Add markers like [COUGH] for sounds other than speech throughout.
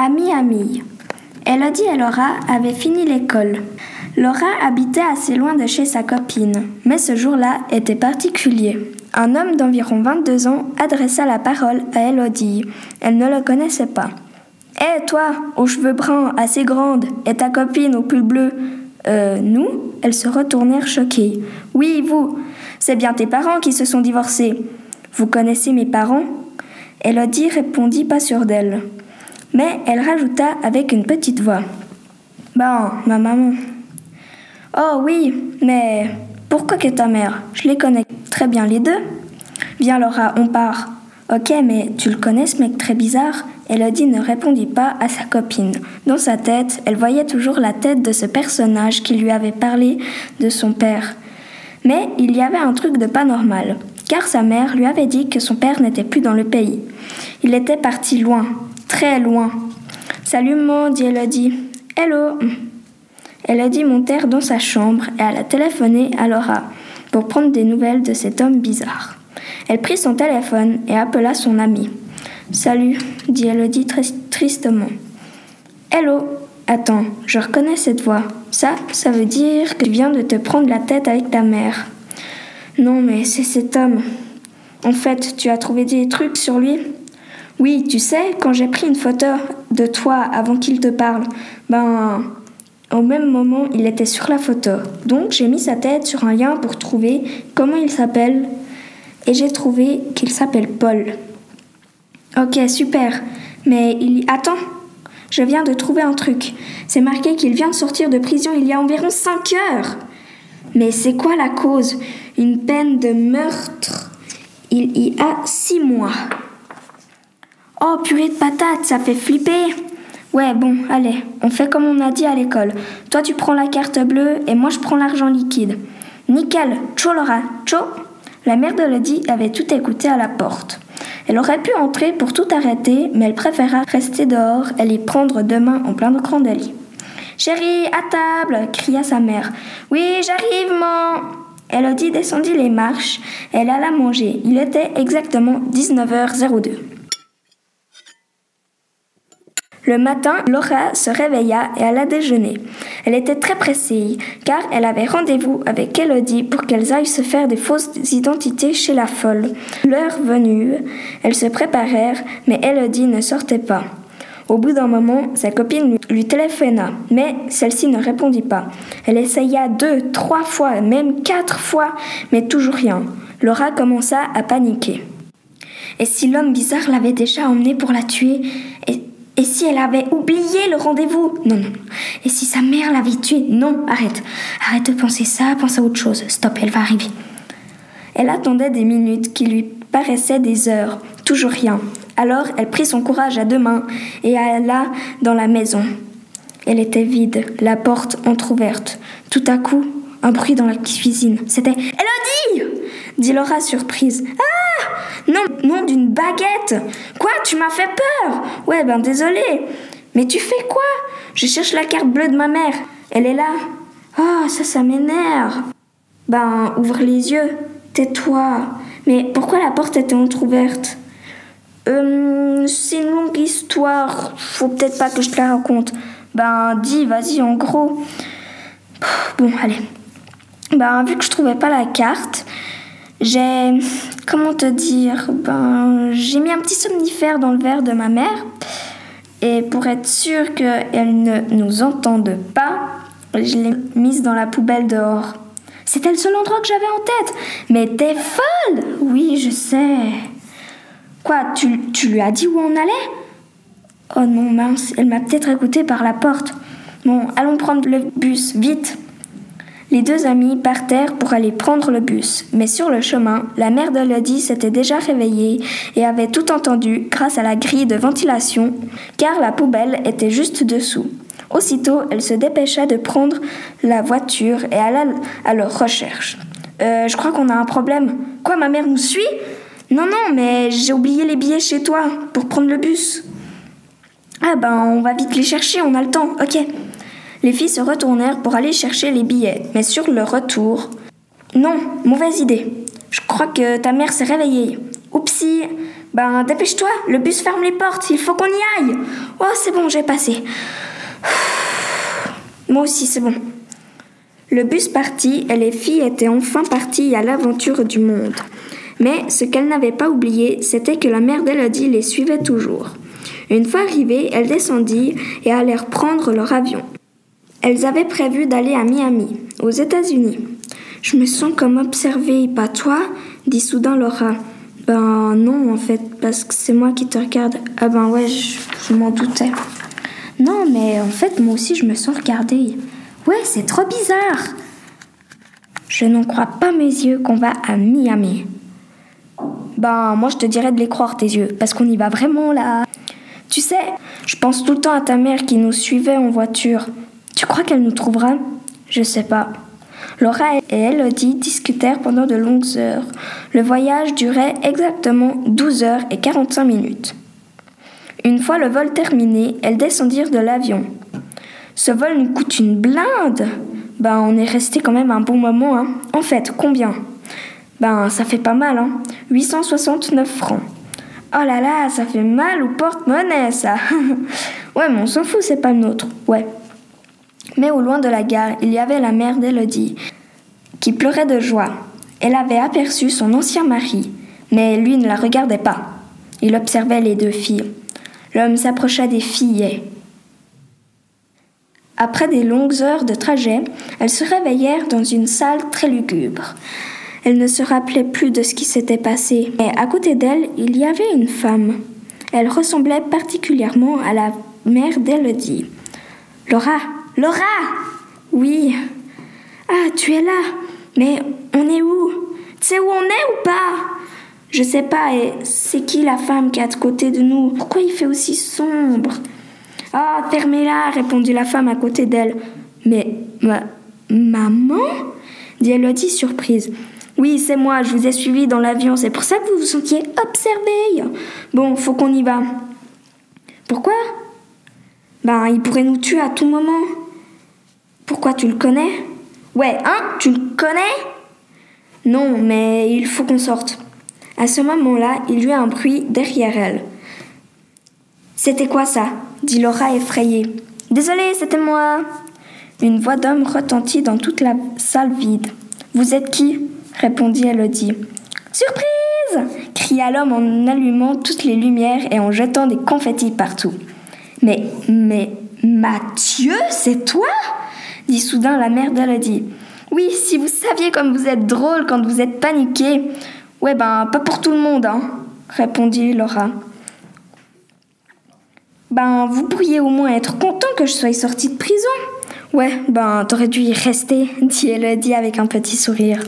Ami, ami. Elodie et Laura avaient fini l'école. Laura habitait assez loin de chez sa copine, mais ce jour-là était particulier. Un homme d'environ 22 ans adressa la parole à Elodie. Elle ne le connaissait pas. Hé, toi, aux cheveux bruns, assez grande, et ta copine au pull bleu Euh, nous? Elles se retournèrent choquées. Oui, vous. C'est bien tes parents qui se sont divorcés. Vous connaissez mes parents? Elodie répondit pas sûre d'elle. Mais elle rajouta avec une petite voix. Ben, ma maman. Oh oui, mais pourquoi que ta mère? Je les connais très bien les deux. Viens Laura, on part. Ok, mais tu le connais ce mec très bizarre? Elodie ne répondit pas à sa copine. Dans sa tête, elle voyait toujours la tête de ce personnage qui lui avait parlé de son père. Mais il y avait un truc de pas normal, car sa mère lui avait dit que son père n'était plus dans le pays. Il était parti loin, très loin. Salut maman, dit Elodie. Hello. Elodie montèrent dans sa chambre et elle a téléphoné à Laura pour prendre des nouvelles de cet homme bizarre. Elle prit son téléphone et appela son ami. Salut, dit Elodie tristement. Hello. Attends, je reconnais cette voix. Ça, ça veut dire que tu viens de te prendre la tête avec ta mère. Non, mais c'est cet homme. En fait, tu as trouvé des trucs sur lui? Oui, tu sais, quand j'ai pris une photo de toi avant qu'il te parle, ben, au même moment, il était sur la photo. Donc, j'ai mis sa tête sur un lien pour trouver comment il s'appelle. Et j'ai trouvé qu'il s'appelle Paul. Ok, super. Mais il... Attends, je viens de trouver un truc. C'est marqué qu'il vient de sortir de prison il y a environ 5 heures. Mais c'est quoi la cause? Une peine de meurtre. Il y a 6 mois. Oh, purée de patates, ça fait flipper. Ouais, bon, allez, on fait comme on a dit à l'école. Toi, tu prends la carte bleue et moi, je prends l'argent liquide. Nickel, ciao Laura, ciao. La mère de Lydie avait tout écouté à la porte. Elle aurait pu entrer pour tout arrêter, mais elle préféra rester dehors et les prendre demain en plein cran d'Ali. Chérie, à table cria sa mère. Oui, j'arrive, maman Elodie descendit les marches. Elle alla manger. Il était exactement 19h02. Le matin, Laura se réveilla et alla déjeuner. Elle était très pressée, car elle avait rendez-vous avec Elodie pour qu'elles aillent se faire des fausses identités chez la folle. L'heure venue, elles se préparèrent, mais Elodie ne sortait pas. Au bout d'un moment, sa copine lui téléphona, mais celle-ci ne répondit pas. Elle essaya deux, trois fois, même quatre fois, mais toujours rien. Laura commença à paniquer. Et si l'homme bizarre l'avait déjà emmenée pour la tuer et si elle avait oublié le rendez-vous? Non, non. Et si sa mère l'avait tuée Non, arrête. Arrête de penser ça, pense à autre chose. Stop, elle va arriver. Elle attendait des minutes qui lui paraissaient des heures. Toujours rien. Alors elle prit son courage à deux mains et alla dans la maison. Elle était vide, la porte entr'ouverte. Tout à coup, un bruit dans la cuisine. C'était Elodie dit Laura surprise. Ah Non, non, d'une baguette Quoi Tu m'as fait peur? Ouais, ben désolé. Mais tu fais quoi? Je cherche la carte bleue de ma mère. Elle est là. Ah, ça, ça m'énerve. Ben, ouvre les yeux. Tais-toi. Mais pourquoi la porte était entr'ouverte? Euh, C'est une longue histoire. Faut peut-être pas que je te la raconte. Ben, dis, vas-y, en gros. Bon, allez. Ben, vu que je trouvais pas la carte, j'ai. Comment te dire Ben, j'ai mis un petit somnifère dans le verre de ma mère. Et pour être sûre qu'elle ne nous entende pas, je l'ai mise dans la poubelle dehors. C'était le seul endroit que j'avais en tête. Mais t'es folle Oui, je sais. Quoi, tu, lui as dit où on allait? Oh non, mince, elle m'a peut-être écouté par la porte. Bon, allons prendre le bus, vite. Les deux amis partèrent pour aller prendre le bus, mais sur le chemin, la mère d'Elodie s'était déjà réveillée et avait tout entendu grâce à la grille de ventilation, car la poubelle était juste dessous. Aussitôt, elle se dépêcha de prendre la voiture et alla à leur recherche. Euh, je crois qu'on a un problème. Quoi, ma mère nous suit? Non, non, mais j'ai oublié les billets chez toi pour prendre le bus. Ah ben, on va vite les chercher, on a le temps. Ok. Les filles se retournèrent pour aller chercher les billets, mais sur le retour. Non, mauvaise idée. Je crois que ta mère s'est réveillée. Oupsie, Ben, dépêche-toi, le bus ferme les portes, il faut qu'on y aille. Oh, c'est bon, j'ai passé. Moi aussi, c'est bon. Le bus partit et les filles étaient enfin parties à l'aventure du monde. Mais ce qu'elles n'avaient pas oublié, c'était que la mère d'Elodie les suivait toujours. Une fois arrivées, elles descendirent et allèrent prendre leur avion. Elles avaient prévu d'aller à Miami, aux États-Unis. Je me sens comme observée, pas toi dit soudain Laura. Ben non, en fait, parce que c'est moi qui te regarde. Ah ben ouais, je, je m'en doutais. Non, mais en fait, moi aussi, je me sens regardée. Ouais, c'est trop bizarre. Je n'en crois pas mes yeux qu'on va à Miami. Ben, moi, je te dirais de les croire, tes yeux, parce qu'on y va vraiment là. Tu sais, je pense tout le temps à ta mère qui nous suivait en voiture. Tu crois qu'elle nous trouvera? Je sais pas. Laura et Elodie discutèrent pendant de longues heures. Le voyage durait exactement 12 heures et 45 minutes. Une fois le vol terminé, elles descendirent de l'avion. Ce vol nous coûte une blinde Ben, on est resté quand même un bon moment, hein. En fait, combien? Ben, ça fait pas mal, hein. 869 francs. Oh là là, ça fait mal au porte-monnaie, ça. [LAUGHS] ouais, mais on s'en fout, c'est pas le nôtre. Ouais. Mais au loin de la gare, il y avait la mère d'Elodie, qui pleurait de joie. Elle avait aperçu son ancien mari, mais lui ne la regardait pas. Il observait les deux filles. L'homme s'approcha des filles. Après des longues heures de trajet, elles se réveillèrent dans une salle très lugubre. Elles ne se rappelaient plus de ce qui s'était passé, mais à côté d'elles, il y avait une femme. Elle ressemblait particulièrement à la mère d'Elodie. Laura Laura Oui. Ah, tu es là. Mais on est où? Tu sais où on est ou pas? Je sais pas, et c'est qui la femme qui est à côté de nous? Pourquoi il fait aussi sombre? Ah, fermez-la, répondit la femme à côté d'elle. Mais, ma, maman? Dit Elodie surprise. Oui, c'est moi, je vous ai suivi dans l'avion, c'est pour ça que vous vous sentiez observé. Bon, faut qu'on y va. Pourquoi? Ben, il pourrait nous tuer à tout moment. Pourquoi tu le connais? Ouais, hein? Tu le connais? Non, mais il faut qu'on sorte. À ce moment-là, il y eut un bruit derrière elle. C'était quoi ça? dit Laura effrayée. Désolée, c'était moi. Une voix d'homme retentit dans toute la salle vide. Vous êtes qui? répondit Elodie. Surprise cria l'homme en allumant toutes les lumières et en jetant des confettis partout. Mais, mais, Mathieu, c'est toi? Dit soudain la mère d'Elodie. Oui, si vous saviez comme vous êtes drôle quand vous êtes paniqué. Ouais, ben, pas pour tout le monde, hein, répondit Laura. Ben, vous pourriez au moins être content que je sois sortie de prison. Ouais, ben, t'aurais dû y rester, [LAUGHS] dit Elodie avec un petit sourire.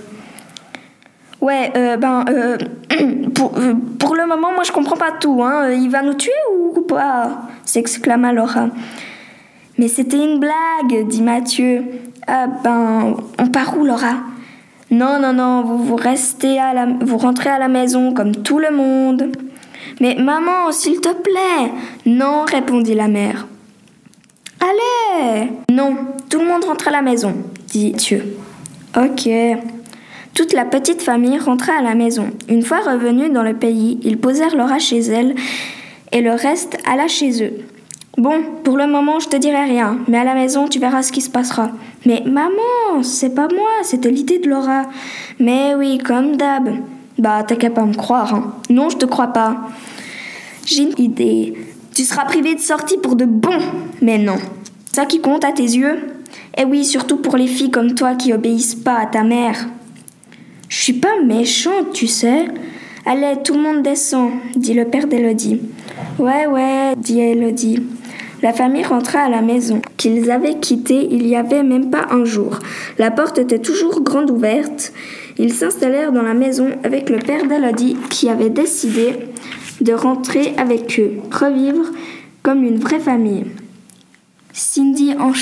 Ouais, euh, ben, euh, [CLEARS THROAT] pour, euh, pour, le moment, moi je comprends pas tout, hein. Il va nous tuer ou pas? s'exclama Laura. Mais c'était une blague, dit Mathieu. Ah ben, on part où, Laura? Non, non, non, vous, vous restez à la, vous rentrez à la maison comme tout le monde. Mais maman, s'il te plaît. Non, répondit la mère. Allez Non, tout le monde rentre à la maison, dit Mathieu. Ok. Toute la petite famille rentra à la maison. Une fois revenus dans le pays, ils posèrent Laura chez elle et le reste alla chez eux. Bon, pour le moment, je te dirai rien, mais à la maison, tu verras ce qui se passera. Mais maman, c'est pas moi, c'était l'idée de Laura. Mais oui, comme d'hab. Bah, t'as qu'à pas me croire, hein. Non, je te crois pas. J'ai une idée. Tu seras privé de sortie pour de bon. Mais non. Ça qui compte à tes yeux Eh oui, surtout pour les filles comme toi qui obéissent pas à ta mère. Je suis pas méchante, tu sais. Allez, tout le monde descend, dit le père d'Elodie. Ouais, ouais, dit Elodie. La famille rentra à la maison, qu'ils avaient quittée il y avait même pas un jour. La porte était toujours grande ouverte. Ils s'installèrent dans la maison avec le père d'Elodie qui avait décidé de rentrer avec eux, revivre comme une vraie famille. Cindy en.